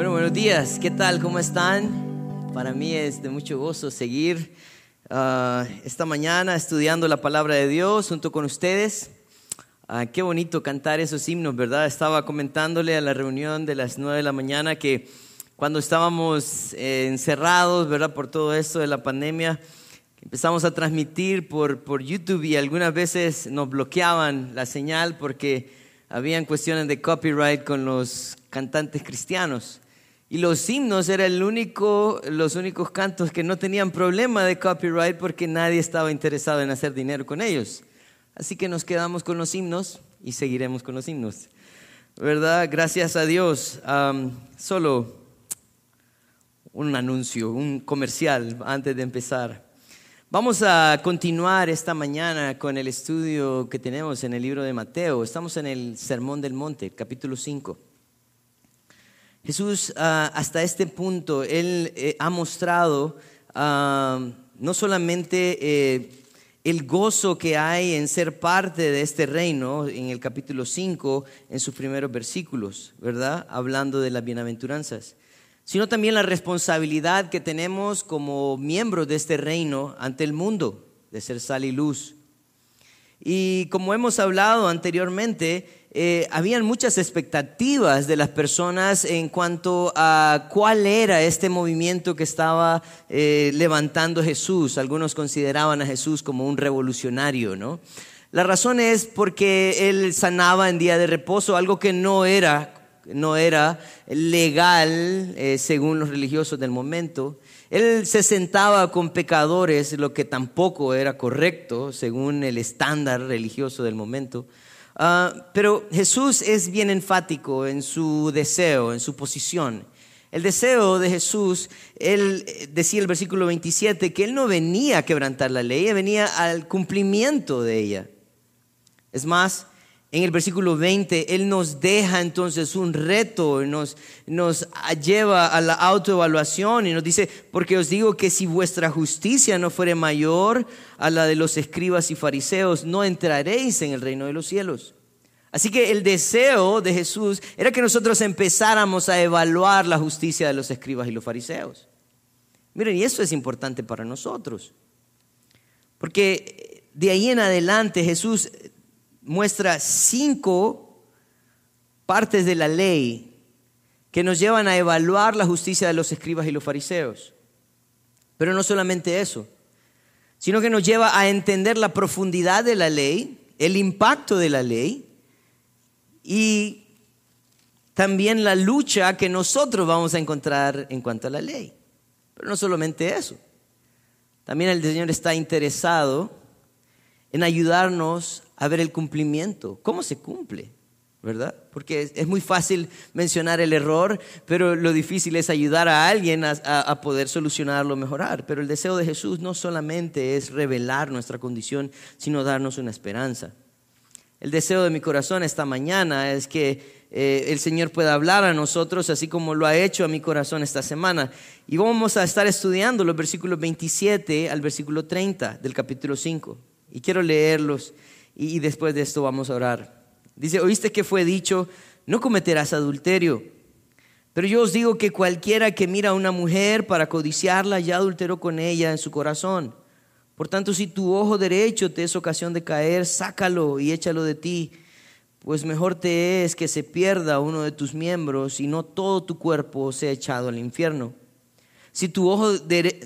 Bueno, buenos días. ¿Qué tal? ¿Cómo están? Para mí es de mucho gozo seguir ah, esta mañana estudiando la palabra de Dios junto con ustedes. Ah, qué bonito cantar esos himnos, ¿verdad? Estaba comentándole a la reunión de las nueve de la mañana que cuando estábamos eh, encerrados, ¿verdad? Por todo esto de la pandemia, empezamos a transmitir por, por YouTube y algunas veces nos bloqueaban la señal porque habían cuestiones de copyright con los cantantes cristianos. Y los himnos eran el único, los únicos cantos que no tenían problema de copyright porque nadie estaba interesado en hacer dinero con ellos. Así que nos quedamos con los himnos y seguiremos con los himnos. ¿Verdad? Gracias a Dios. solo un anuncio, un comercial antes de empezar. Vamos a continuar esta mañana con el estudio que tenemos en el libro de Mateo. Estamos en el Sermón del Monte, capítulo 5. Jesús, ah, hasta este punto, Él eh, ha mostrado ah, no solamente eh, el gozo que hay en ser parte de este reino, en el capítulo 5, en sus primeros versículos, ¿verdad? Hablando de las bienaventuranzas, sino también la responsabilidad que tenemos como miembros de este reino ante el mundo, de ser sal y luz. Y como hemos hablado anteriormente, eh, habían muchas expectativas de las personas en cuanto a cuál era este movimiento que estaba eh, levantando Jesús. Algunos consideraban a Jesús como un revolucionario, ¿no? La razón es porque él sanaba en día de reposo, algo que no era, no era legal eh, según los religiosos del momento. Él se sentaba con pecadores, lo que tampoco era correcto según el estándar religioso del momento. Ah, pero Jesús es bien enfático en su deseo, en su posición. El deseo de Jesús, él eh, decía el versículo 27 que él no venía a quebrantar la ley, venía al cumplimiento de ella. Es más, en el versículo 20, Él nos deja entonces un reto, nos, nos lleva a la autoevaluación y nos dice, porque os digo que si vuestra justicia no fuere mayor a la de los escribas y fariseos, no entraréis en el reino de los cielos. Así que el deseo de Jesús era que nosotros empezáramos a evaluar la justicia de los escribas y los fariseos. Miren, y eso es importante para nosotros, porque de ahí en adelante Jesús muestra cinco partes de la ley que nos llevan a evaluar la justicia de los escribas y los fariseos. Pero no solamente eso, sino que nos lleva a entender la profundidad de la ley, el impacto de la ley y también la lucha que nosotros vamos a encontrar en cuanto a la ley. Pero no solamente eso, también el Señor está interesado en ayudarnos a ver el cumplimiento, cómo se cumple, ¿verdad? Porque es, muy fácil mencionar el error, pero lo difícil es ayudar a alguien a, poder solucionarlo, mejorar. Pero el deseo de Jesús no solamente es revelar nuestra condición, sino darnos una esperanza. El deseo de mi corazón esta mañana es que eh, el Señor pueda hablar a nosotros, así como lo ha hecho a mi corazón esta semana. Y vamos a estar estudiando los versículos 27 al versículo 30 del capítulo 5. Y quiero leerlos y, después de esto vamos a orar. Dice, oíste que fue dicho, no cometerás adulterio. Pero yo os digo que cualquiera que mira a una mujer para codiciarla ya adulteró con ella en su corazón. Por tanto, si tu ojo derecho te es ocasión de caer, sácalo y échalo de ti, pues mejor te es que se pierda uno de tus miembros y no todo tu cuerpo sea echado al infierno. Si tu, ojo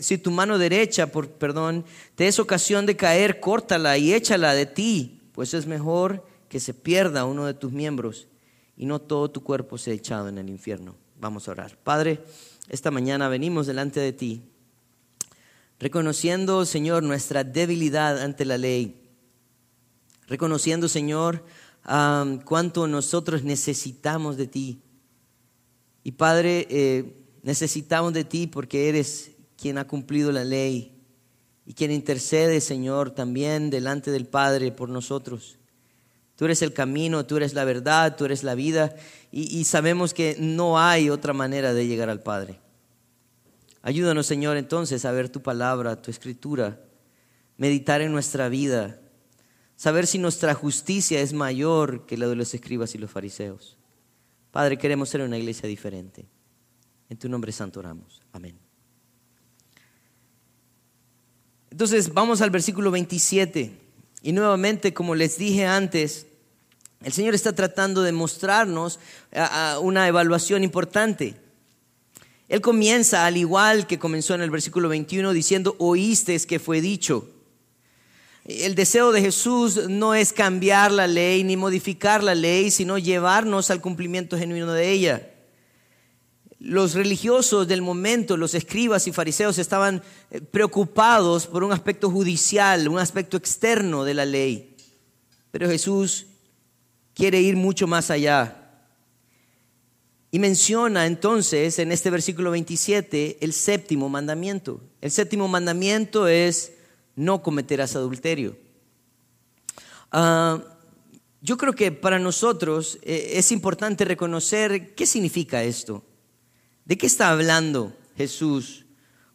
si tu mano derecha, por, perdón, te es ocasión de caer, córtala y échala de ti, pues es mejor que se pierda uno de tus miembros y no todo tu cuerpo sea echado en el infierno. Vamos a orar. Padre, esta mañana venimos delante de ti, reconociendo, Señor, nuestra debilidad ante la ley, reconociendo, Señor, cuánto nosotros necesitamos de ti. Y Padre, eh, Necesitamos de ti porque eres quien ha cumplido la ley y quien intercede, Señor, también delante del Padre por nosotros. Tú eres el camino, tú eres la verdad, tú eres la vida y, sabemos que no hay otra manera de llegar al Padre. Ayúdanos, Señor, entonces a ver tu palabra, tu escritura, meditar en nuestra vida, saber si nuestra justicia es mayor que la de los escribas y los fariseos. Padre, queremos ser una iglesia diferente. En tu nombre santo oramos. Amén. Entonces vamos al versículo 27. Y nuevamente, como les dije antes, el Señor está tratando de mostrarnos una evaluación importante. Él comienza, al igual que comenzó en el versículo 21, diciendo, oíste que fue dicho. El deseo de Jesús no es cambiar la ley ni modificar la ley, sino llevarnos al cumplimiento genuino de ella. Los religiosos del momento, los escribas y fariseos, estaban eh, preocupados por un aspecto judicial, un aspecto externo de la ley. Pero Jesús quiere ir mucho más allá. Y menciona entonces en este versículo 27 el séptimo mandamiento. El séptimo mandamiento es no cometerás adulterio. Ah, yo creo que para nosotros eh, es importante reconocer qué significa esto. ¿De qué está hablando Jesús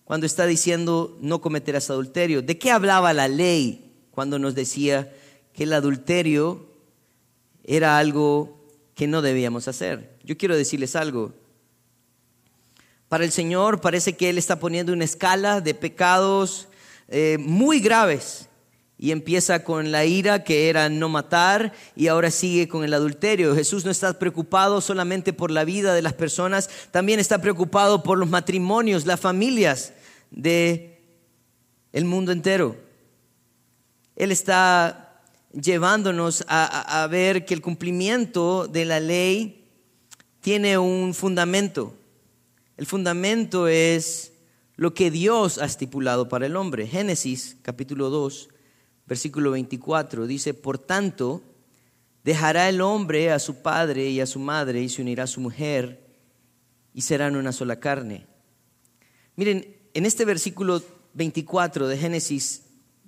cuando está diciendo no cometerás adulterio? ¿De qué hablaba la ley cuando nos decía que el adulterio era algo que no debíamos hacer? Yo quiero decirles algo. Para el Señor parece que Él está poniendo una escala de pecados eh, muy graves. Y empieza con la ira, que era no matar, y ahora sigue con el adulterio. Jesús no está preocupado solamente por la vida de las personas, también está preocupado por los matrimonios, las familias de el mundo entero. Él está llevándonos a ver que el cumplimiento de la ley tiene un fundamento. El fundamento es lo que Dios ha estipulado para el hombre. Génesis capítulo 2, versículo 24 dice, por tanto, dejará el hombre a su padre y a su madre y se unirá a su mujer y serán una sola carne. Miren, en este versículo 24 de Génesis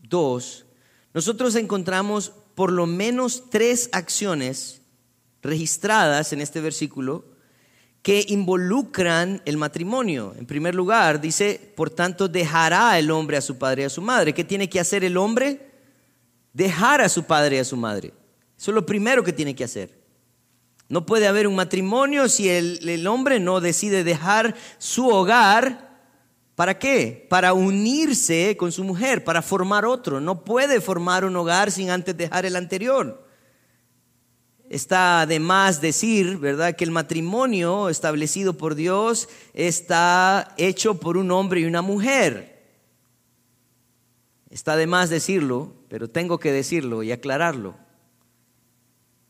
2, nosotros encontramos por lo menos tres acciones registradas en este versículo que involucran el matrimonio. En primer lugar, dice, por tanto, dejará el hombre a su padre y a su madre. ¿Qué tiene que hacer el hombre? Dejar a su padre y a su madre. Eso es lo primero que tiene que hacer. No puede haber un matrimonio si el, el hombre no decide dejar su hogar. ¿Para qué? Para unirse con su mujer, para formar otro. No puede formar un hogar sin antes dejar el anterior está de más decir, ¿verdad?, que el matrimonio establecido por Dios está hecho por un hombre y una mujer. Está de más decirlo, pero tengo que decirlo y aclararlo.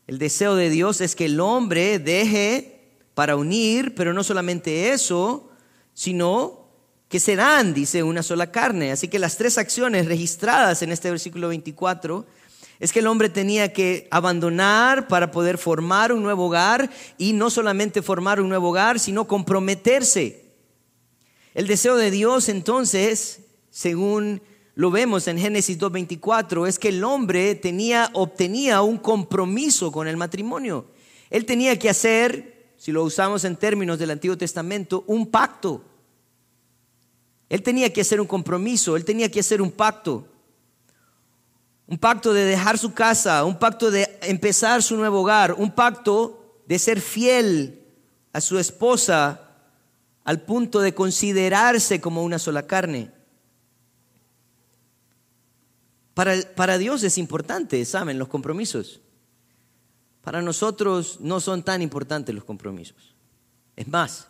El deseo de Dios es que el hombre deje para unir, pero no solamente eso, sino que serán, dice, una sola carne. Así que las tres acciones registradas en este versículo 24 es que el hombre tenía que abandonar para poder formar un nuevo hogar y no solamente formar un nuevo hogar, sino comprometerse. El deseo de Dios entonces, según lo vemos en Génesis 2.24, es que el hombre tenía, obtenía un compromiso con el matrimonio. Él tenía que hacer, si lo usamos en términos del Antiguo Testamento, un pacto. Él tenía que hacer un compromiso, él tenía que hacer un pacto un pacto de dejar su casa, un pacto de empezar su nuevo hogar, un pacto de ser fiel a su esposa al punto de considerarse como una sola carne. Para, para, Dios es importante, ¿saben? Los compromisos. Para nosotros no son tan importantes los compromisos. Es más,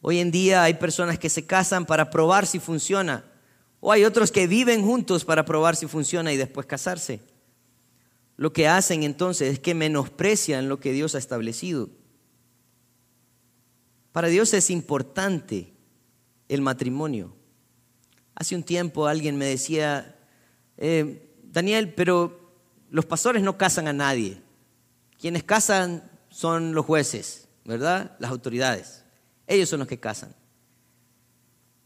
hoy en día hay personas que se casan para probar si funciona o hay otros que viven juntos para probar si funciona y después casarse. Lo que hacen entonces es que menosprecian lo que Dios ha establecido. Para Dios es importante el matrimonio. Hace un tiempo alguien me decía, eh, Daniel, pero los pastores no casan a nadie. Quienes casan son los jueces, ¿verdad? Las autoridades. Ellos son los que casan.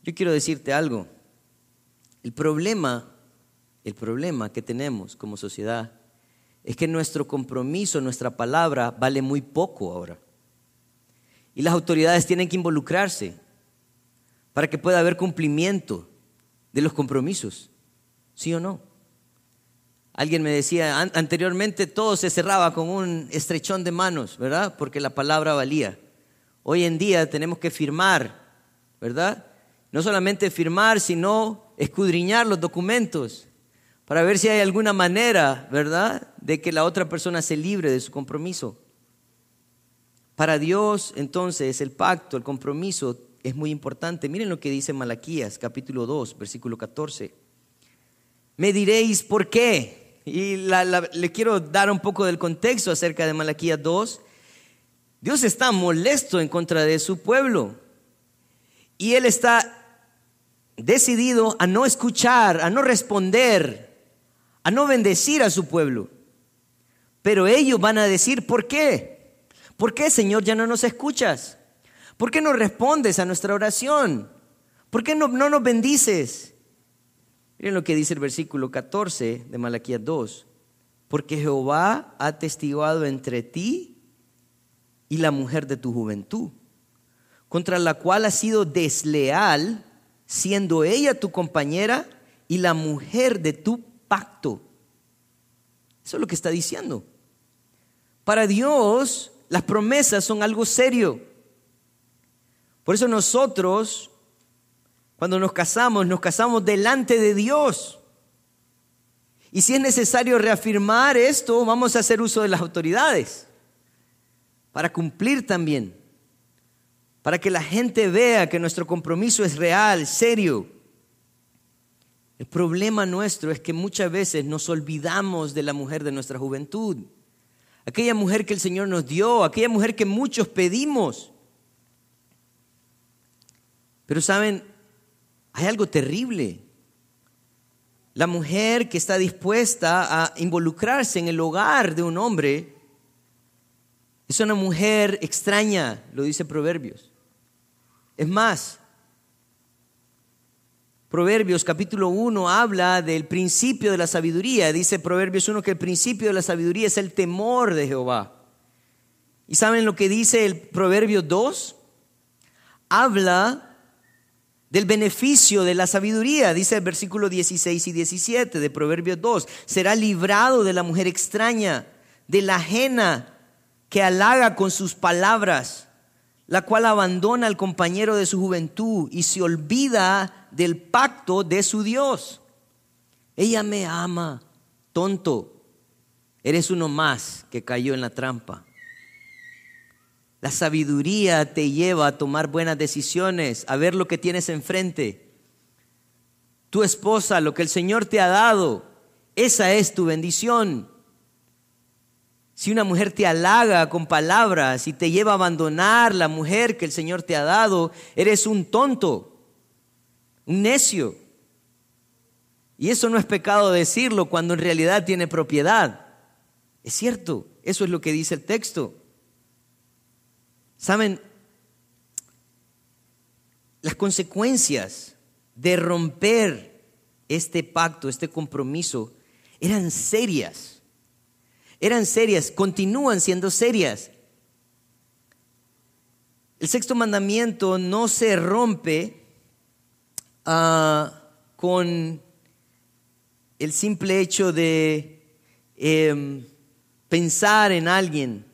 Yo quiero decirte algo. El problema, el problema que tenemos como sociedad es que nuestro compromiso, nuestra palabra vale muy poco ahora. Y las autoridades tienen que involucrarse para que pueda haber cumplimiento de los compromisos. ¿Sí o no? Alguien me decía, anteriormente todo se cerraba con un estrechón de manos, ¿verdad? Porque la palabra valía. Hoy en día tenemos que firmar, ¿verdad? No solamente firmar, sino escudriñar los documentos para ver si hay alguna manera, ¿verdad?, de que la otra persona se libre de su compromiso. Para Dios, entonces, el pacto, el compromiso es muy importante. Miren lo que dice Malaquías, capítulo 2, versículo 14. Me diréis por qué. Y le quiero dar un poco del contexto acerca de Malaquías 2. Dios está molesto en contra de su pueblo. Y Él está decidido a no escuchar, a no responder, a no bendecir a su pueblo. Pero ellos van a decir, ¿por qué? ¿Por qué, Señor, ya no nos escuchas? ¿Por qué no respondes a nuestra oración? ¿Por qué no, no nos bendices? Miren lo que dice el versículo 14 de Malaquías 2. Porque Jehová ha testiguado entre ti y la mujer de tu juventud, contra la cual has sido desleal, siendo ella tu compañera y la mujer de tu pacto. Eso es lo que está diciendo. Para Dios, las promesas son algo serio. Por eso nosotros, cuando nos casamos, nos casamos delante de Dios. Y si es necesario reafirmar esto, vamos a hacer uso de las autoridades para cumplir también, para que la gente vea que nuestro compromiso es real, serio. El problema nuestro es que muchas veces nos olvidamos de la mujer de nuestra juventud, aquella mujer que el Señor nos dio, aquella mujer que muchos pedimos. Pero saben, hay algo terrible. La mujer que está dispuesta a involucrarse en el hogar de un hombre es una mujer extraña, lo dice Proverbios. Es más, Proverbios capítulo 1 habla del principio de la sabiduría. Dice Proverbios 1 que el principio de la sabiduría es el temor de Jehová. ¿Y saben lo que dice el Proverbio 2? Habla del beneficio de la sabiduría, dice el versículo 16 y 17 de Proverbios 2. Será librado de la mujer extraña, de la ajena que halaga con sus palabras, la cual abandona al compañero de su juventud y se olvida del pacto de su Dios. Ella me ama, tonto, eres uno más que cayó en la trampa. La sabiduría te lleva a tomar buenas decisiones, a ver lo que tienes enfrente. Tu esposa, lo que el Señor te ha dado, esa es tu bendición. Si una mujer te halaga con palabras y te lleva a abandonar la mujer que el Señor te ha dado, eres un tonto, un necio. Y eso no es pecado decirlo cuando en realidad tiene propiedad. Es cierto, eso es lo que dice el texto. Saben, las consecuencias de romper este pacto, este compromiso, eran serias eran serias, continúan siendo serias. El sexto mandamiento no se rompe ah, con el simple hecho de em, pensar en alguien.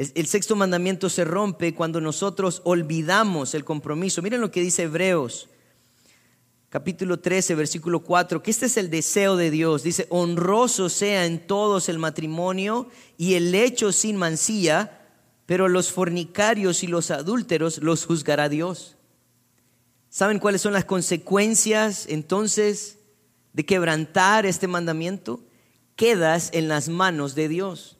El sexto mandamiento se rompe cuando nosotros olvidamos el compromiso. Miren lo que dice Hebreos capítulo 13, versículo 4, que este es el deseo de Dios. Dice, honroso sea en todos el matrimonio y el hecho sin mancilla, pero los fornicarios y los adúlteros los juzgará Dios. ¿Saben cuáles son las consecuencias entonces de quebrantar este mandamiento? Quedas en las manos de Dios.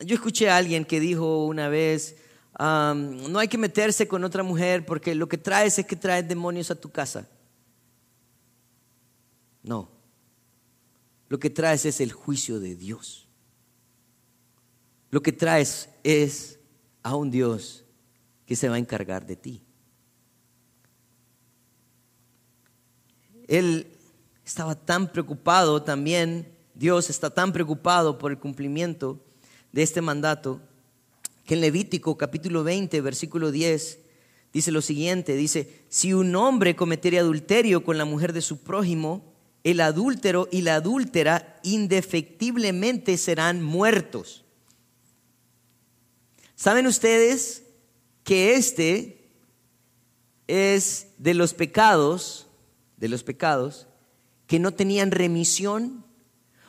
Yo escuché a alguien que dijo una vez, no hay que meterse con otra mujer porque lo que traes es que traes demonios a tu casa. No. Lo que traes es el juicio de Dios. Lo que traes es a un Dios que se va a encargar de ti. Él estaba tan preocupado también, Dios está tan preocupado por el cumplimiento de este mandato que en Levítico capítulo 20, versículo 10, dice lo siguiente, dice, si un hombre cometiera adulterio con la mujer de su prójimo, el adúltero y la adúltera indefectiblemente serán muertos. ¿Saben ustedes que este es de los pecados, de los pecados que no tenían remisión?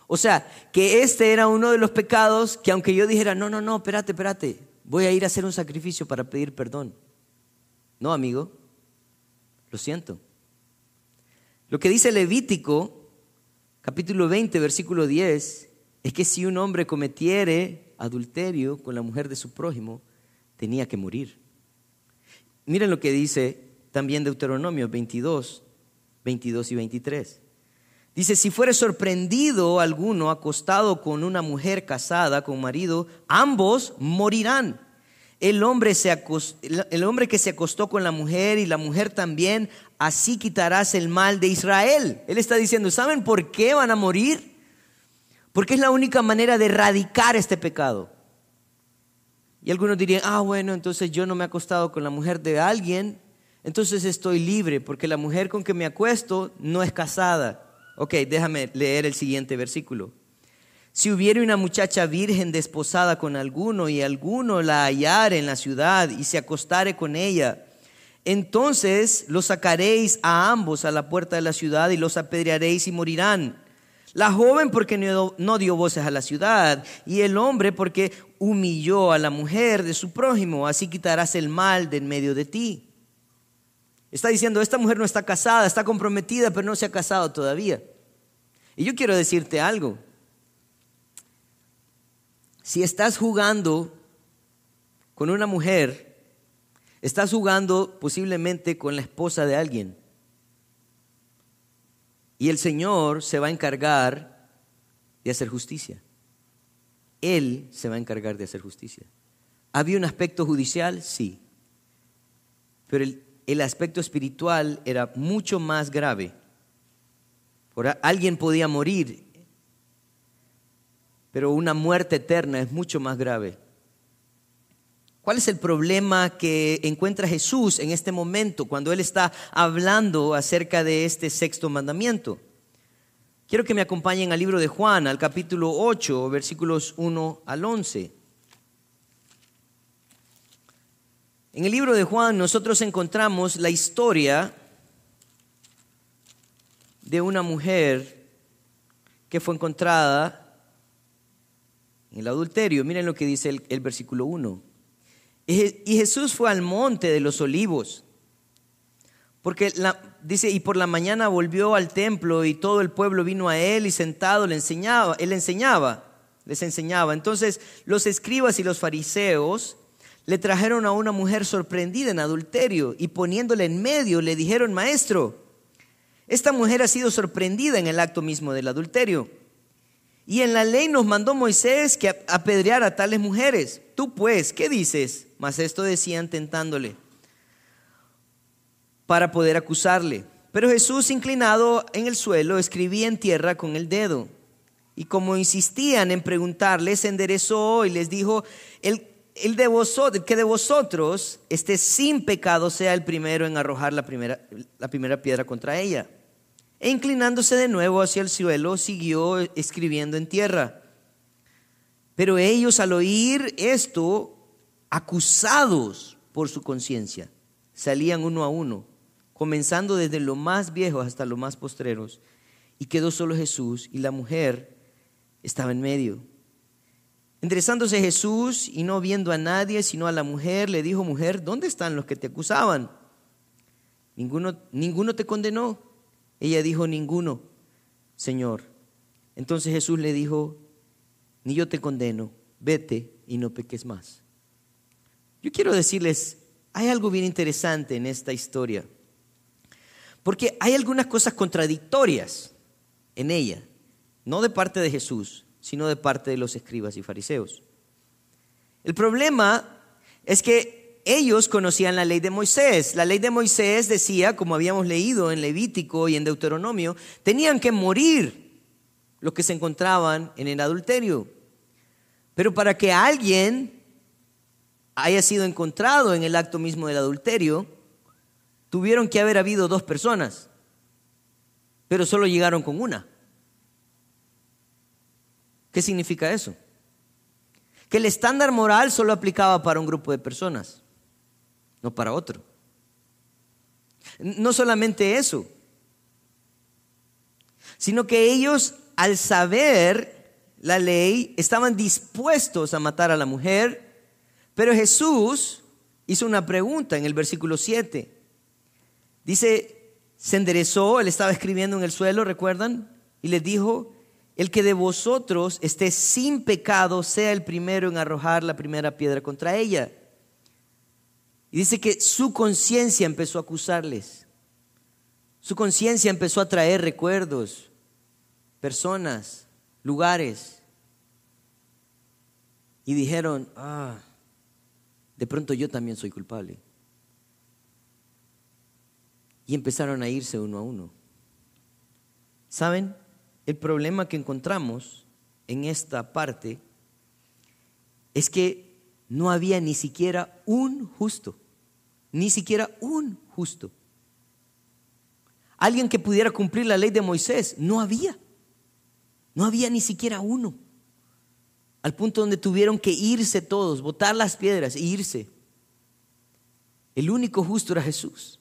O sea, que este era uno de los pecados que aunque yo dijera, no, no, no, espérate, espérate, voy a ir a hacer un sacrificio para pedir perdón. No, amigo, lo siento. Lo que dice Levítico, capítulo 20, versículo 10, es que si un hombre cometiere adulterio con la mujer de su prójimo, tenía que morir. Miren lo que dice también Deuteronomio 22, 22 y 23. Dice, si fuere sorprendido alguno acostado con una mujer casada con marido, ambos morirán. El hombre, se el hombre que se acostó con la mujer y la mujer también, así quitarás el mal de Israel. Él está diciendo, ¿saben por qué van a morir? Porque es la única manera de erradicar este pecado. Y algunos dirían, ah, bueno, entonces yo no me he acostado con la mujer de alguien, entonces estoy libre, porque la mujer con que me acuesto no es casada. Ok, déjame leer el siguiente versículo. Si hubiera una muchacha virgen desposada con alguno y alguno la hallare en la ciudad y se acostare con ella, entonces los sacaréis a ambos a la puerta de la ciudad y los apedrearéis y morirán. La joven porque no dio voces a la ciudad y el hombre porque humilló a la mujer de su prójimo, así quitarás el mal de en medio de ti. Está diciendo, esta mujer no está casada, está comprometida, pero no se ha casado todavía. Y yo quiero decirte algo. Si estás jugando con una mujer, estás jugando posiblemente con la esposa de alguien. Y el Señor se va a encargar de hacer justicia. Él se va a encargar de hacer justicia. ¿Había un aspecto judicial? Sí. Pero el, el aspecto espiritual era mucho más grave. alguien podía morir, pero una muerte eterna es mucho más grave. ¿Cuál es el problema que encuentra Jesús en este momento cuando Él está hablando acerca de este sexto mandamiento? Quiero que me acompañen al libro de Juan, al capítulo 8, versículos 1 al 11. En el libro de Juan nosotros encontramos la historia de una mujer que fue encontrada en el adulterio. Miren lo que dice el, versículo 1. Y Jesús fue al monte de los olivos. Porque dice, y por la mañana volvió al templo y todo el pueblo vino a él y sentado le enseñaba, él enseñaba, les enseñaba. Entonces los escribas y los fariseos le trajeron a una mujer sorprendida en adulterio y poniéndole en medio le dijeron, maestro, esta mujer ha sido sorprendida en el acto mismo del adulterio. Y en la ley nos mandó Moisés que apedreara a tales mujeres. Tú pues, ¿qué dices? Mas esto decían tentándole para poder acusarle. Pero Jesús, inclinado en el suelo, escribía en tierra con el dedo. Y como insistían en preguntarle, se enderezó y les dijo, el el, de vosotros, que de vosotros esté sin pecado sea el primero en arrojar la primera, piedra contra ella. E inclinándose de nuevo hacia el suelo, siguió escribiendo en tierra. Pero ellos al oír esto, acusados por su conciencia, salían uno a uno, comenzando desde lo más viejo hasta lo más postreros, y quedó solo Jesús y la mujer estaba en medio. Enderezándose Jesús y no viendo a nadie sino a la mujer, le dijo, mujer, ¿dónde están los que te acusaban? Ninguno, ninguno te condenó. Ella dijo, ninguno, Señor. Entonces Jesús le dijo, ni yo te condeno, vete y no peques más. Yo quiero decirles, hay algo bien interesante en esta historia, porque hay algunas cosas contradictorias en ella, no de parte de Jesús, sino de parte de los escribas y fariseos. El problema es que ellos conocían la ley de Moisés. La ley de Moisés decía, como habíamos leído en Levítico y en Deuteronomio, tenían que morir los que se encontraban en el adulterio. Pero para que alguien haya sido encontrado en el acto mismo del adulterio, tuvieron que haber habido dos personas, pero solo llegaron con una. ¿Qué significa eso? que el estándar moral solo aplicaba para un grupo de personas, no para otro. No solamente eso, sino que ellos al saber la ley estaban dispuestos a matar a la mujer, pero Jesús hizo una pregunta en el versículo 7. Dice, se enderezó, él estaba escribiendo en el suelo, ¿recuerdan? Y les dijo, el que de vosotros esté sin pecado sea el primero en arrojar la primera piedra contra ella. Y dice que su conciencia empezó a acusarles. Su conciencia empezó a traer recuerdos, personas, lugares. Y dijeron, ah, de pronto yo también soy culpable. Y empezaron a irse uno a uno. ¿Saben? El problema que encontramos en esta parte es que no había ni siquiera un justo, ni siquiera un justo. Alguien que pudiera cumplir la ley de Moisés, no había. No había ni siquiera uno. Al punto donde tuvieron que irse todos, botar las piedras e irse. El único justo era Jesús.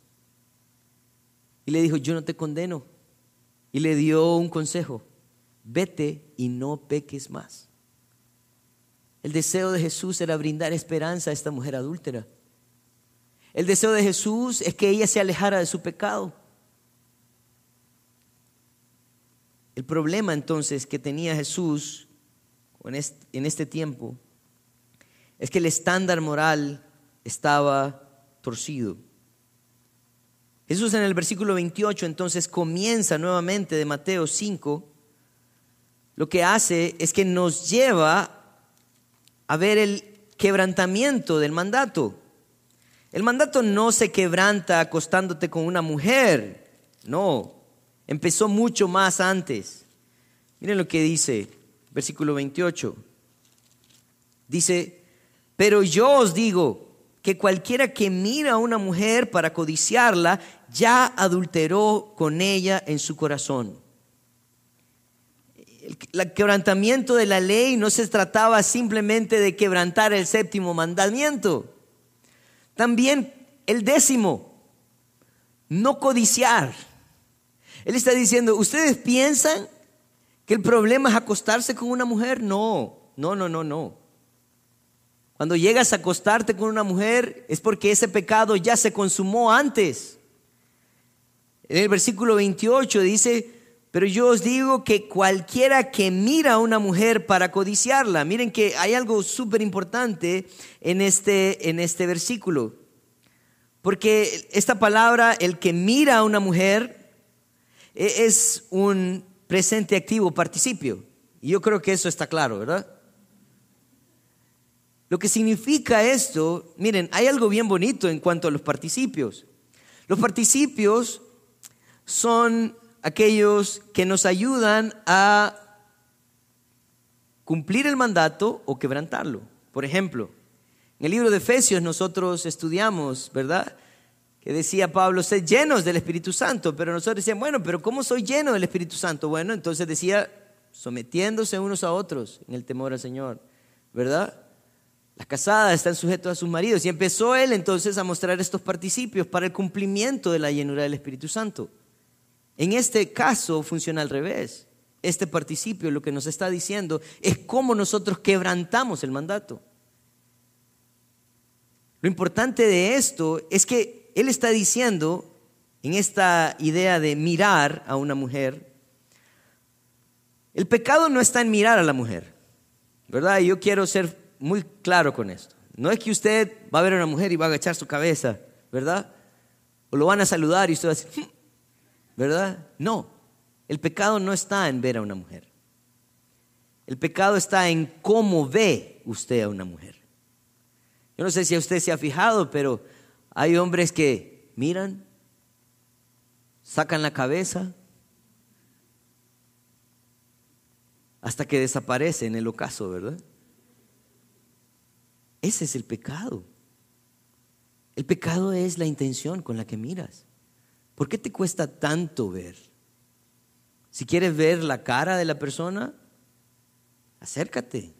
Y le dijo, yo no te condeno. Y le dio un consejo, vete y no peques más. El deseo de Jesús era brindar esperanza a esta mujer adúltera. El deseo de Jesús es que ella se alejara de su pecado. El problema entonces que tenía Jesús en este tiempo es que el estándar moral estaba torcido. Jesús en el versículo 28 entonces comienza nuevamente de Mateo 5, lo que hace es que nos lleva a ver el quebrantamiento del mandato. El mandato no se quebranta acostándote con una mujer, no, empezó mucho más antes. Miren lo que dice, versículo 28. Dice, pero yo os digo, que cualquiera que mira a una mujer para codiciarla ya adulteró con ella en su corazón. El quebrantamiento de la ley no se trataba simplemente de quebrantar el séptimo mandamiento, también el décimo, no codiciar. Él está diciendo, ¿ustedes piensan que el problema es acostarse con una mujer? No, no, no, no, no. Cuando llegas a acostarte con una mujer es porque ese pecado ya se consumó antes. En el versículo 28 dice, pero yo os digo que cualquiera que mira a una mujer para codiciarla, miren que hay algo súper importante en este, en este versículo. Porque esta palabra, el que mira a una mujer, e, es un presente activo participio. Y yo creo que eso está claro, ¿verdad? Lo que significa esto, miren, hay algo bien bonito en cuanto a los participios. Los participios son aquellos que nos ayudan a cumplir el mandato o quebrantarlo. Por ejemplo, en el libro de Efesios nosotros estudiamos, ¿verdad? Que decía Pablo, sed llenos del Espíritu Santo, pero nosotros decíamos, bueno, pero ¿cómo soy lleno del Espíritu Santo? Bueno, entonces decía, sometiéndose unos a otros en el temor al Señor, ¿verdad? Las casadas están sujetas a sus maridos. Y empezó él entonces a mostrar estos participios para el cumplimiento de la llenura del Espíritu Santo. En este caso funciona al revés. Este participio lo que nos está diciendo es cómo nosotros quebrantamos el mandato. Lo importante de esto es que él está diciendo, en esta idea de mirar a una mujer, el pecado no está en mirar a la mujer, ¿verdad? Yo quiero ser muy claro con esto. No es que usted va a ver a una mujer y va a agachar su cabeza, ¿verdad? O lo van a saludar y usted va a decir, hmm", ¿verdad? No, el pecado no está en ver a una mujer. El pecado está en cómo ve usted a una mujer. Yo no sé si usted se ha fijado, pero hay hombres que miran, sacan la cabeza, hasta que desaparece en el ocaso, ¿verdad? Ese es el pecado. El pecado es la intención con la que miras. ¿Por qué te cuesta tanto ver? Si quieres ver la cara de la persona, acércate.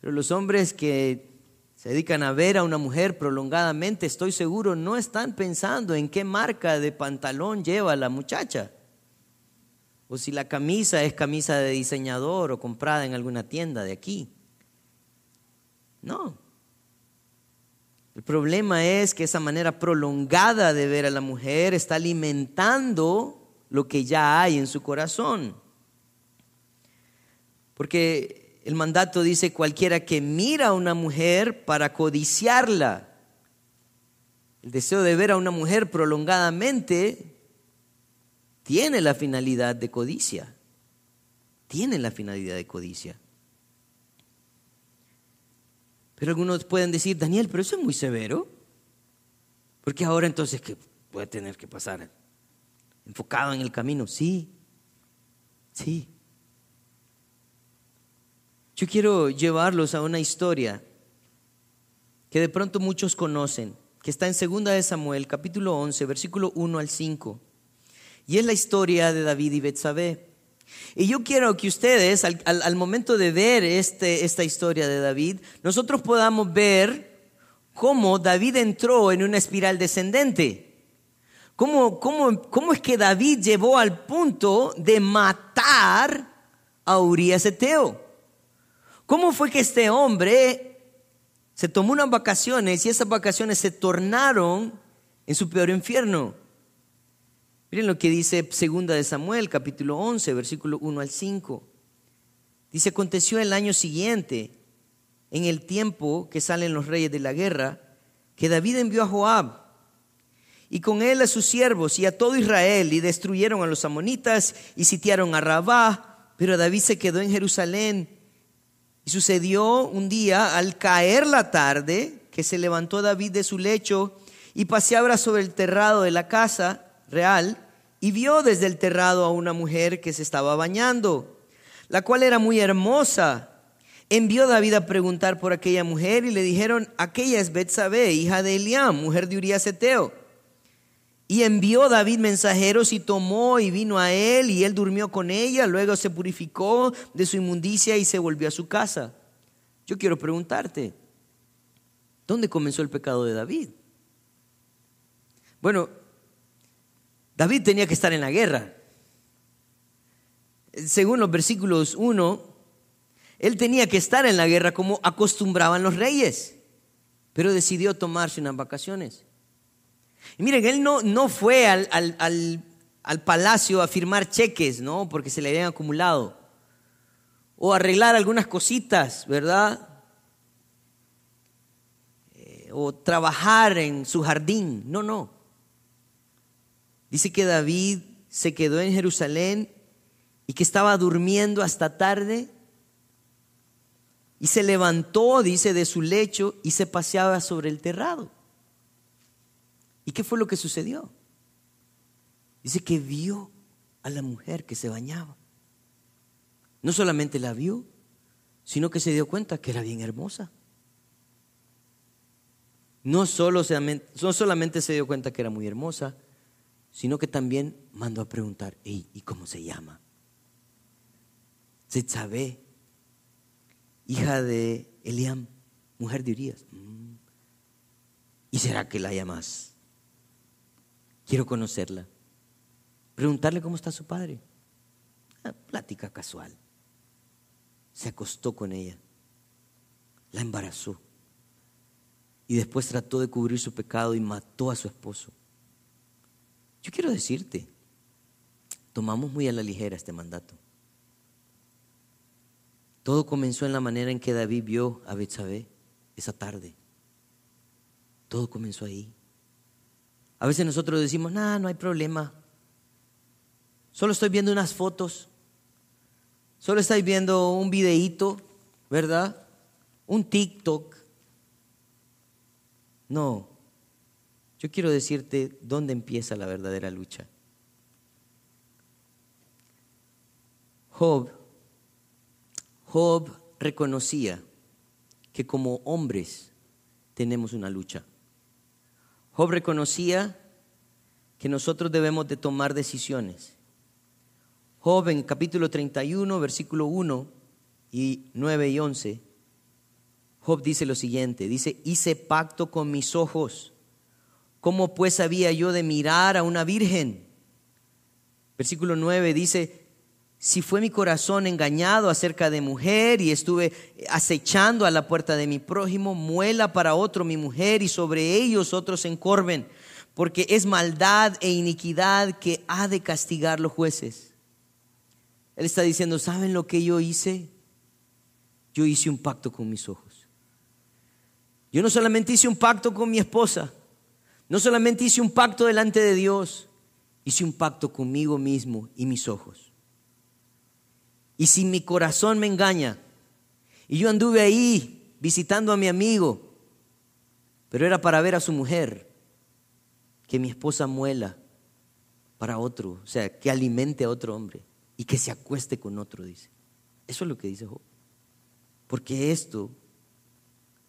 Pero los hombres que se dedican a ver a una mujer prolongadamente, estoy seguro, no están pensando en qué marca de pantalón lleva la muchacha. O si la camisa es camisa de diseñador o comprada en alguna tienda de aquí. No. El problema es que esa manera prolongada de ver a la mujer está alimentando lo que ya hay en su corazón. Porque el mandato dice cualquiera que mira a una mujer para codiciarla. El deseo de ver a una mujer prolongadamente tiene la finalidad de codicia. Tiene la finalidad de codicia. Pero algunos pueden decir, Daniel, pero eso es muy severo. Porque ahora entonces que puede tener que pasar enfocado en el camino. Sí, sí. Yo quiero llevarlos a una historia que de pronto muchos conocen, que está en 2 de Samuel, capítulo 11, versículo 1 al 5. Y es la historia de David y Betsabé. Y yo quiero que ustedes, al, momento de ver este, esta historia de David, nosotros podamos ver cómo David entró en una espiral descendente. ¿Cómo, cómo, cómo es que David llevó al punto de matar a Urias Eteo? ¿Cómo fue que este hombre se tomó unas vacaciones y esas vacaciones se tornaron en su peor infierno? Miren lo que dice segunda de Samuel, capítulo 11, versículo 1 al 5. Dice, aconteció el año siguiente, en el tiempo que salen los reyes de la guerra, que David envió a Joab y con él a sus siervos y a todo Israel y destruyeron a los amonitas y sitiaron a Rabá, pero David se quedó en Jerusalén. Y sucedió un día al caer la tarde que se levantó David de su lecho y paseaba sobre el terrado de la casa real y vio desde el terrado a una mujer que se estaba bañando, la cual era muy hermosa. Envió David a preguntar por aquella mujer y le dijeron, aquella es Betsabé, hija de Eliam, mujer de Urias Eteo. Y envió David mensajeros y tomó y vino a él y él durmió con ella, luego se purificó de su inmundicia y se volvió a su casa. Yo quiero preguntarte, ¿dónde comenzó el pecado de David? Bueno, David tenía que estar en la guerra. Según los versículos 1, él tenía que estar en la guerra como acostumbraban los reyes, pero decidió tomarse unas vacaciones. Y miren, él no, no fue al, al, palacio a firmar cheques, ¿no? Porque se le habían acumulado. O arreglar algunas cositas, ¿verdad? Eh, o trabajar en su jardín. No, no. Dice que David se quedó en Jerusalén y que estaba durmiendo hasta tarde. Y se levantó, dice, de su lecho y se paseaba sobre el terrado. ¿Y qué fue lo que sucedió? Dice que vio a la mujer que se bañaba. No solamente la vio, sino que se dio cuenta que era bien hermosa. No, solo, no solamente se dio cuenta que era muy hermosa, sino que también mandó a preguntar, ¿y cómo se llama? sabe hija de Eliam, mujer de Urias. Mm. ¿Y será que la llamas? Quiero conocerla. Preguntarle cómo está su padre. Una plática casual. Se acostó con ella. La embarazó. Y después trató de cubrir su pecado y mató a su esposo. Yo quiero decirte, tomamos muy a la ligera este mandato. Todo comenzó en la manera en que David vio a Betsabé esa tarde. Todo comenzó ahí. A veces nosotros decimos, nada, no hay problema. Solo estoy viendo unas fotos. Solo estoy viendo un videíto, ¿verdad? Un TikTok. No, yo quiero decirte dónde empieza la verdadera lucha. Job, Job reconocía que como hombres tenemos una lucha. Job reconocía que nosotros debemos de tomar decisiones. Job en capítulo 31, versículo 1 y 9 y 11, Job dice lo siguiente, dice, hice pacto con mis ojos. ¿Cómo pues había yo de mirar a una virgen? Versículo 9 dice, si fue mi corazón engañado acerca de mujer y estuve acechando a la puerta de mi prójimo, muela para otro mi mujer y sobre ellos otros encorven, porque es maldad e iniquidad que ha de castigar los jueces. Él está diciendo, ¿saben lo que yo hice? Yo hice un pacto con mis ojos. Yo no solamente hice un pacto con mi esposa, no solamente hice un pacto delante de Dios, hice un pacto conmigo mismo y mis ojos. Y si mi corazón me engaña, y yo anduve ahí visitando a mi amigo, pero era para ver a su mujer, que mi esposa muela para otro, o sea, que alimente a otro hombre y que se acueste con otro, dice. Eso es lo que dice Job. Porque esto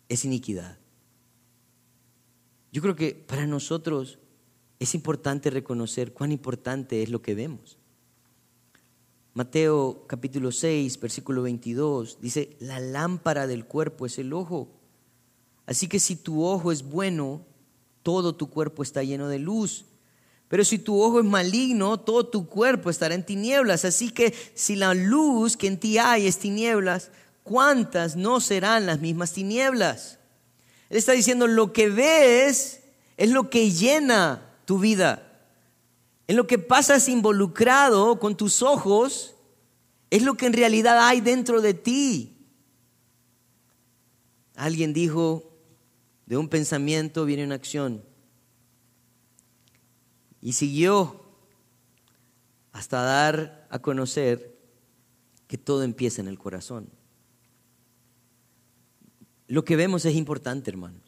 es iniquidad. Yo creo que para nosotros es importante reconocer cuán importante es lo que vemos. Mateo capítulo 6, versículo 22 dice, la lámpara del cuerpo es el ojo. Así que si tu ojo es bueno, todo tu cuerpo está lleno de luz. Pero si tu ojo es maligno, todo tu cuerpo estará en tinieblas. Así que si la luz que en ti hay es tinieblas, ¿cuántas no serán las mismas tinieblas? Él está diciendo, lo que ves es lo que llena tu vida. En lo que pasas involucrado con tus ojos es lo que en realidad hay dentro de ti. Alguien dijo, de un pensamiento viene una acción. Y siguió hasta dar a conocer que todo empieza en el corazón. Lo que vemos es importante, hermanos.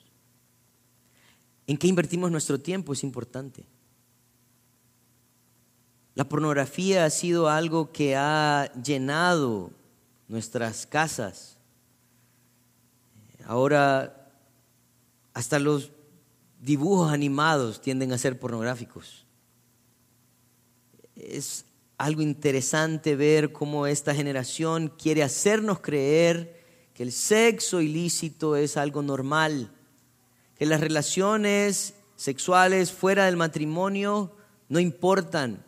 En qué invertimos nuestro tiempo es importante. La pornografía ha sido algo que ha llenado nuestras casas. Ahora, hasta los dibujos animados tienden a ser pornográficos. Es algo interesante ver cómo esta generación quiere hacernos creer que el sexo ilícito es algo normal, que las relaciones sexuales fuera del matrimonio no importan.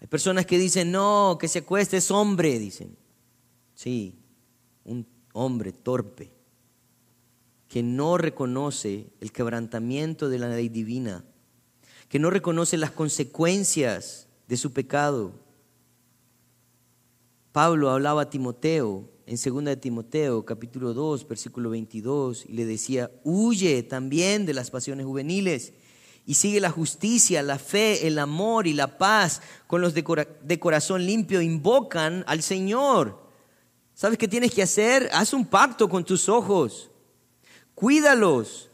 Hay personas que dicen, no, que se acueste es hombre, dicen. Sí, un hombre torpe, que no reconoce el quebrantamiento de la ley divina, que no reconoce las consecuencias de su pecado. Pablo hablaba a Timoteo en 2 de Timoteo capítulo 2 versículo 22 y le decía, huye también de las pasiones juveniles y sigue la justicia, la fe, el amor y la paz con los de, corazón limpio, invocan al Señor. ¿Sabes qué tienes que hacer? Haz un pacto con tus ojos, cuídalos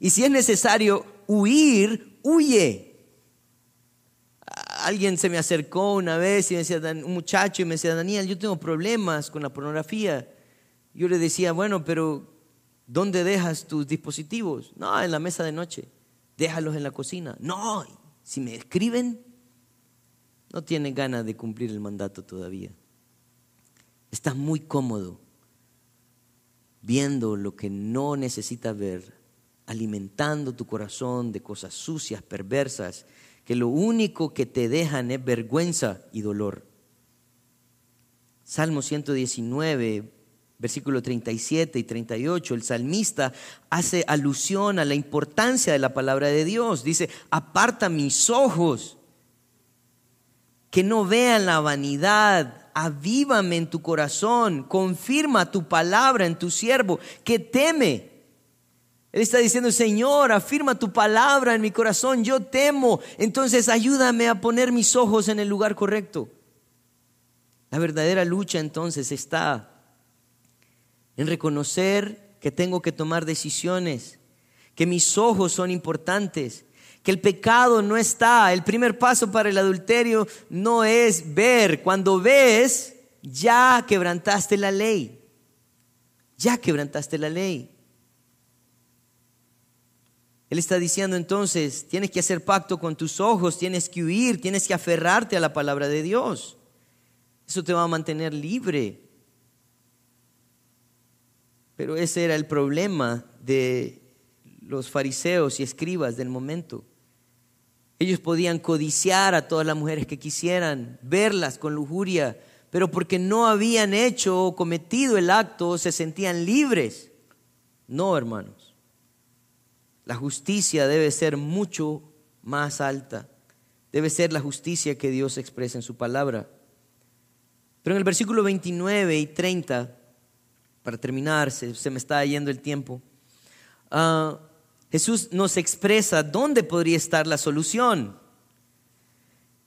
y si es necesario huir, huye alguien se me acercó una vez y me decía, un muchacho y me decía, Daniel, yo tengo problemas con la pornografía. Yo le decía, bueno, pero ¿dónde dejas tus dispositivos? No, en la mesa de noche. Déjalos en la cocina. No, si me escriben, no tiene ganas de cumplir el mandato todavía. Estás muy cómodo viendo lo que no necesitas ver, alimentando tu corazón de cosas sucias, perversas, que lo único que te dejan es vergüenza y dolor. Salmo 119, versículo 37 y 38, el salmista hace alusión a la importancia de la palabra de Dios. Dice, aparta mis ojos, que no vean la vanidad, avívame en tu corazón, confirma tu palabra en tu siervo, que teme él está diciendo, Señor, afirma tu palabra en mi corazón, yo temo, entonces ayúdame a poner mis ojos en el lugar correcto. La verdadera lucha entonces está en reconocer que tengo que tomar decisiones, que mis ojos son importantes, que el pecado no está. El primer paso para el adulterio no es ver. Cuando ves, ya quebrantaste la ley. Ya quebrantaste la ley. Él está diciendo entonces, tienes que hacer pacto con tus ojos, tienes que huir, tienes que aferrarte a la palabra de Dios. Eso te va a mantener libre. Pero ese era el problema de los fariseos y escribas del momento. Ellos podían codiciar a todas las mujeres que quisieran, verlas con lujuria, pero porque no habían hecho o cometido el acto se sentían libres. No, hermanos. La justicia debe ser mucho más alta. Debe ser la justicia que Dios expresa en su palabra. Pero en el versículo 29 y 30, para terminar, se, me está yendo el tiempo, uh, Jesús nos expresa dónde podría estar la solución.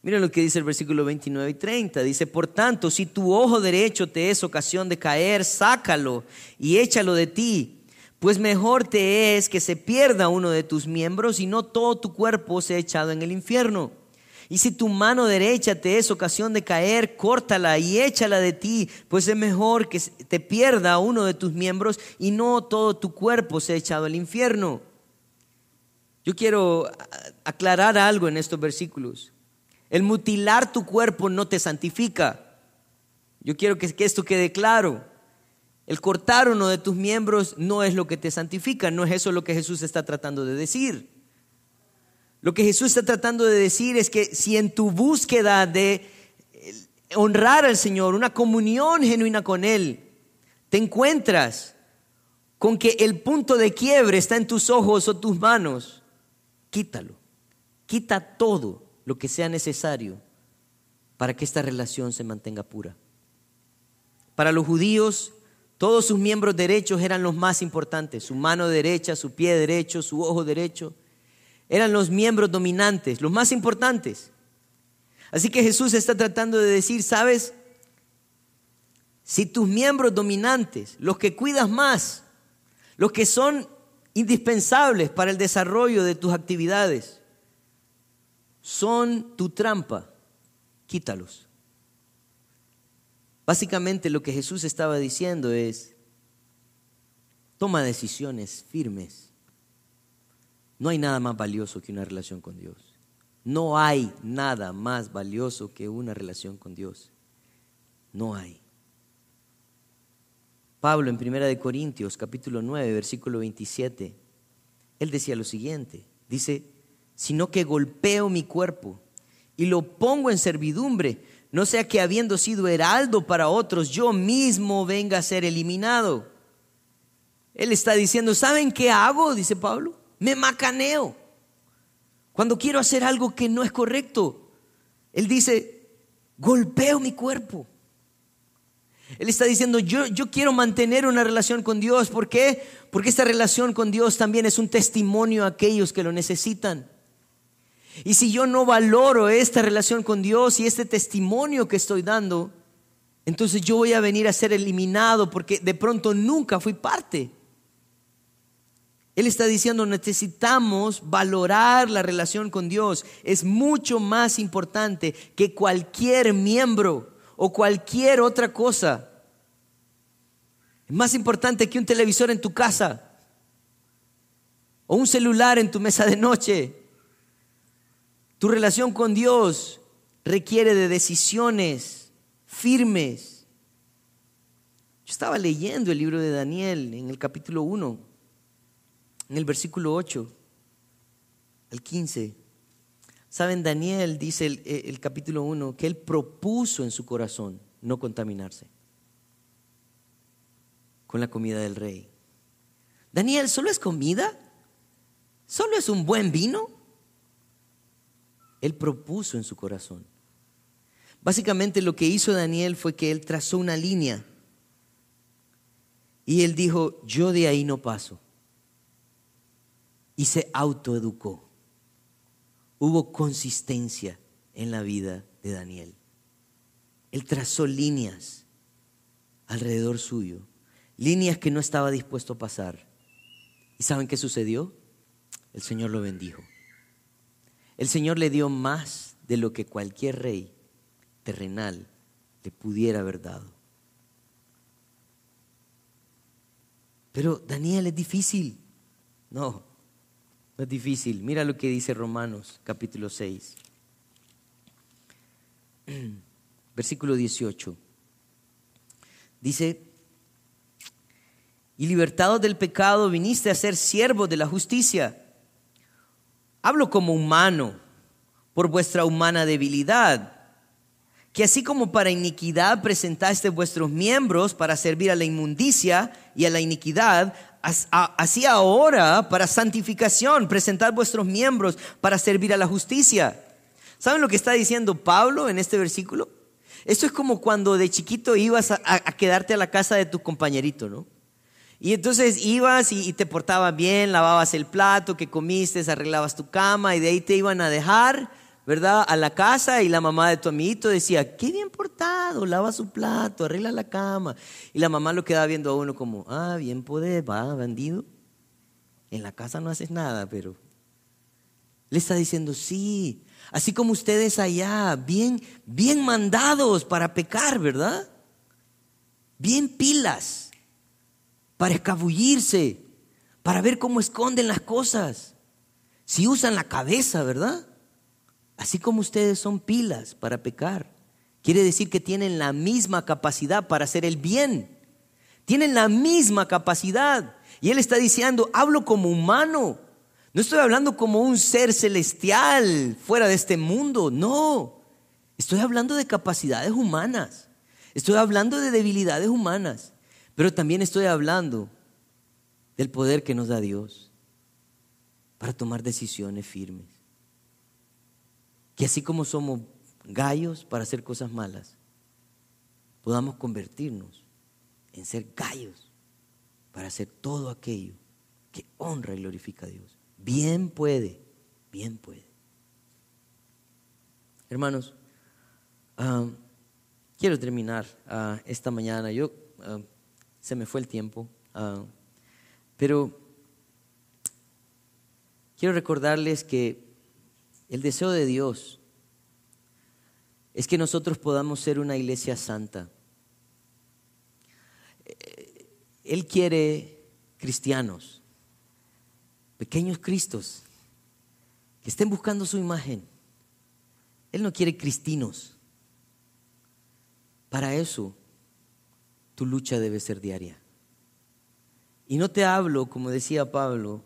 Miren lo que dice el versículo 29 y 30. Dice, por tanto, si tu ojo derecho te es ocasión de caer, sácalo y échalo de ti, pues mejor te es que se pierda uno de tus miembros y no todo tu cuerpo sea echado en el infierno. Y si tu mano derecha te es ocasión de caer, córtala y échala de ti, pues es mejor que te pierda uno de tus miembros y no todo tu cuerpo sea echado al infierno. Yo quiero aclarar algo en estos versículos. El mutilar tu cuerpo no te santifica. Yo quiero que, esto quede claro. El cortar uno de tus miembros no es lo que te santifica, no es eso lo que Jesús está tratando de decir. Lo que Jesús está tratando de decir es que si en tu búsqueda de honrar al Señor, una comunión genuina con Él, te encuentras con que el punto de quiebre está en tus ojos o tus manos, quítalo. Quita todo lo que sea necesario para que esta relación se mantenga pura. Para los judíos, todos sus miembros derechos eran los más importantes. Su mano derecha, su pie derecho, su ojo derecho. Eran los miembros dominantes, los más importantes. Así que Jesús está tratando de decir, ¿sabes? Si tus miembros dominantes, los que cuidas más, los que son indispensables para el desarrollo de tus actividades son tu trampa, quítalos. Básicamente lo que Jesús estaba diciendo es, toma decisiones firmes. No hay nada más valioso que una relación con Dios. No hay nada más valioso que una relación con Dios. No hay. Pablo en Primera de Corintios capítulo 9 versículo 27, él decía lo siguiente, dice, sino que golpeo mi cuerpo y lo pongo en servidumbre, no sea que habiendo sido heraldo para otros, yo mismo venga a ser eliminado. Él está diciendo, ¿saben qué hago? Dice Pablo, me macaneo. Cuando quiero hacer algo que no es correcto, él dice, golpeo mi cuerpo. Él está diciendo, yo, yo quiero mantener una relación con Dios. ¿Por qué? Porque esta relación con Dios también es un testimonio a aquellos que lo necesitan. Y si yo no valoro esta relación con Dios y este testimonio que estoy dando, entonces yo voy a venir a ser eliminado porque de pronto nunca fui parte. Él está diciendo, necesitamos valorar la relación con Dios. Es mucho más importante que cualquier miembro o cualquier otra cosa. Es más importante que un televisor en tu casa o un celular en tu mesa de noche. Tu relación con Dios requiere de decisiones firmes. Yo estaba leyendo el libro de Daniel en el capítulo 1, en el versículo 8 al 15. Saben, Daniel dice el, eh, capítulo 1 que él propuso en su corazón no contaminarse con la comida del rey. Daniel, ¿solo es comida? ¿Solo es un buen vino? Él propuso en su corazón. Básicamente lo que hizo Daniel fue que él trazó una línea y él dijo, yo de ahí no paso. Y se autoeducó hubo consistencia en la vida de Daniel. Él trazó líneas alrededor suyo, líneas que no estaba dispuesto a pasar. ¿Y saben qué sucedió? El Señor lo bendijo. El Señor le dio más de lo que cualquier rey terrenal le pudiera haber dado. Pero Daniel es difícil. No, no es difícil. Mira lo que dice Romanos capítulo 6. Versículo 18. Dice, y libertados del pecado viniste a ser siervos de la justicia. Hablo como humano, por vuestra humana debilidad, que así como para iniquidad presentaste vuestros miembros para servir a la inmundicia y a la iniquidad, así ahora para santificación presentad vuestros miembros para servir a la justicia. ¿Saben lo que está diciendo Pablo en este versículo? Esto es como cuando de chiquito ibas a, quedarte a la casa de tu compañerito, ¿no? Y entonces ibas y, te portabas bien, lavabas el plato que comiste, arreglabas tu cama y de ahí te iban a dejar ¿verdad? A la casa y la mamá de tu amiguito decía, qué bien portado, lava su plato, arregla la cama. Y la mamá lo quedaba viendo a uno como, ah, bien poder, va, bandido. En la casa no haces nada, pero le está diciendo, sí, así como ustedes allá, bien, bien mandados para pecar, ¿verdad? Bien pilas para escabullirse, para ver cómo esconden las cosas. Si usan la cabeza, ¿verdad? Así como ustedes son pilas para pecar, quiere decir que tienen la misma capacidad para hacer el bien. Tienen la misma capacidad. Y Él está diciendo, hablo como humano. No estoy hablando como un ser celestial fuera de este mundo. No. Estoy hablando de capacidades humanas. Estoy hablando de debilidades humanas. Pero también estoy hablando del poder que nos da Dios para tomar decisiones firmes. Que así como somos gallos para hacer cosas malas, podamos convertirnos en ser gallos para hacer todo aquello que honra y glorifica a Dios. Bien puede, bien puede. Hermanos, ah, quiero terminar ah, esta mañana. Yo ah, se me fue el tiempo, pero quiero recordarles que el deseo de Dios es que nosotros podamos ser una iglesia santa. Él quiere cristianos, pequeños cristos, que estén buscando su imagen. Él no quiere cristinos. Para eso, tu lucha debe ser diaria. Y no te hablo, como decía Pablo,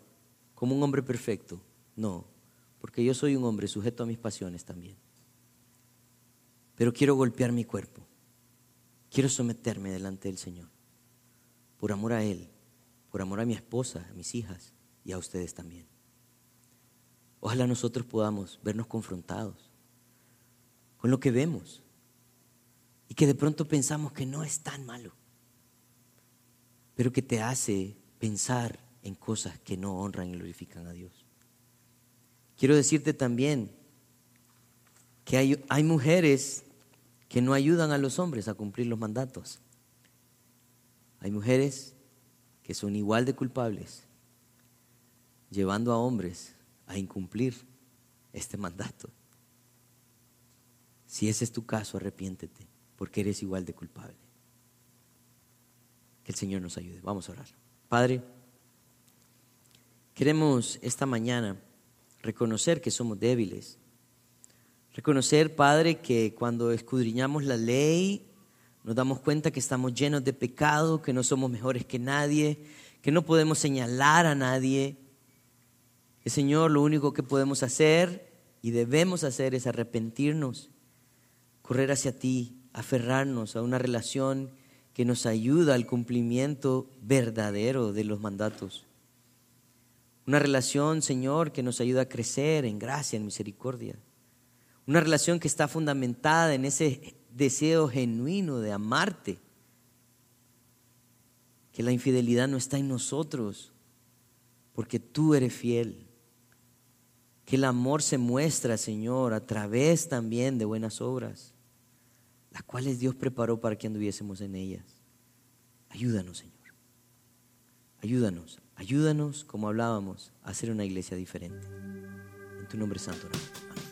como un hombre perfecto. No, porque yo soy un hombre sujeto a mis pasiones también. Pero quiero golpear mi cuerpo. Quiero someterme delante del Señor. Por amor a Él, por amor a mi esposa, a mis hijas y a ustedes también. Ojalá nosotros podamos vernos confrontados con lo que vemos que de pronto pensamos que no es tan malo, pero que te hace pensar en cosas que no honran y glorifican a Dios. Quiero decirte también que hay, hay mujeres que no ayudan a los hombres a cumplir los mandatos. Hay mujeres que son igual de culpables, llevando a hombres a incumplir este mandato. Si ese es tu caso, arrepiéntete, porque eres igual de culpable. Que el Señor nos ayude. Vamos a orar. Padre, queremos esta mañana reconocer que somos débiles. Reconocer, Padre, que cuando escudriñamos la ley nos damos cuenta que estamos llenos de pecado, que no somos mejores que nadie, que no podemos señalar a nadie. Que Señor, lo único que podemos hacer y debemos hacer es arrepentirnos, correr hacia ti, aferrarnos a una relación que nos ayuda al cumplimiento verdadero de los mandatos. Una relación, Señor, que nos ayuda a crecer en gracia, en misericordia. Una relación que está fundamentada en ese deseo genuino de amarte. Que la infidelidad no está en nosotros, porque tú eres fiel. Que el amor se muestra, Señor, a través también de buenas obras, las cuales Dios preparó para que anduviésemos en ellas. Ayúdanos, Señor. Ayúdanos Ayúdanos, como hablábamos, a hacer una iglesia diferente. En tu nombre santo. Amén.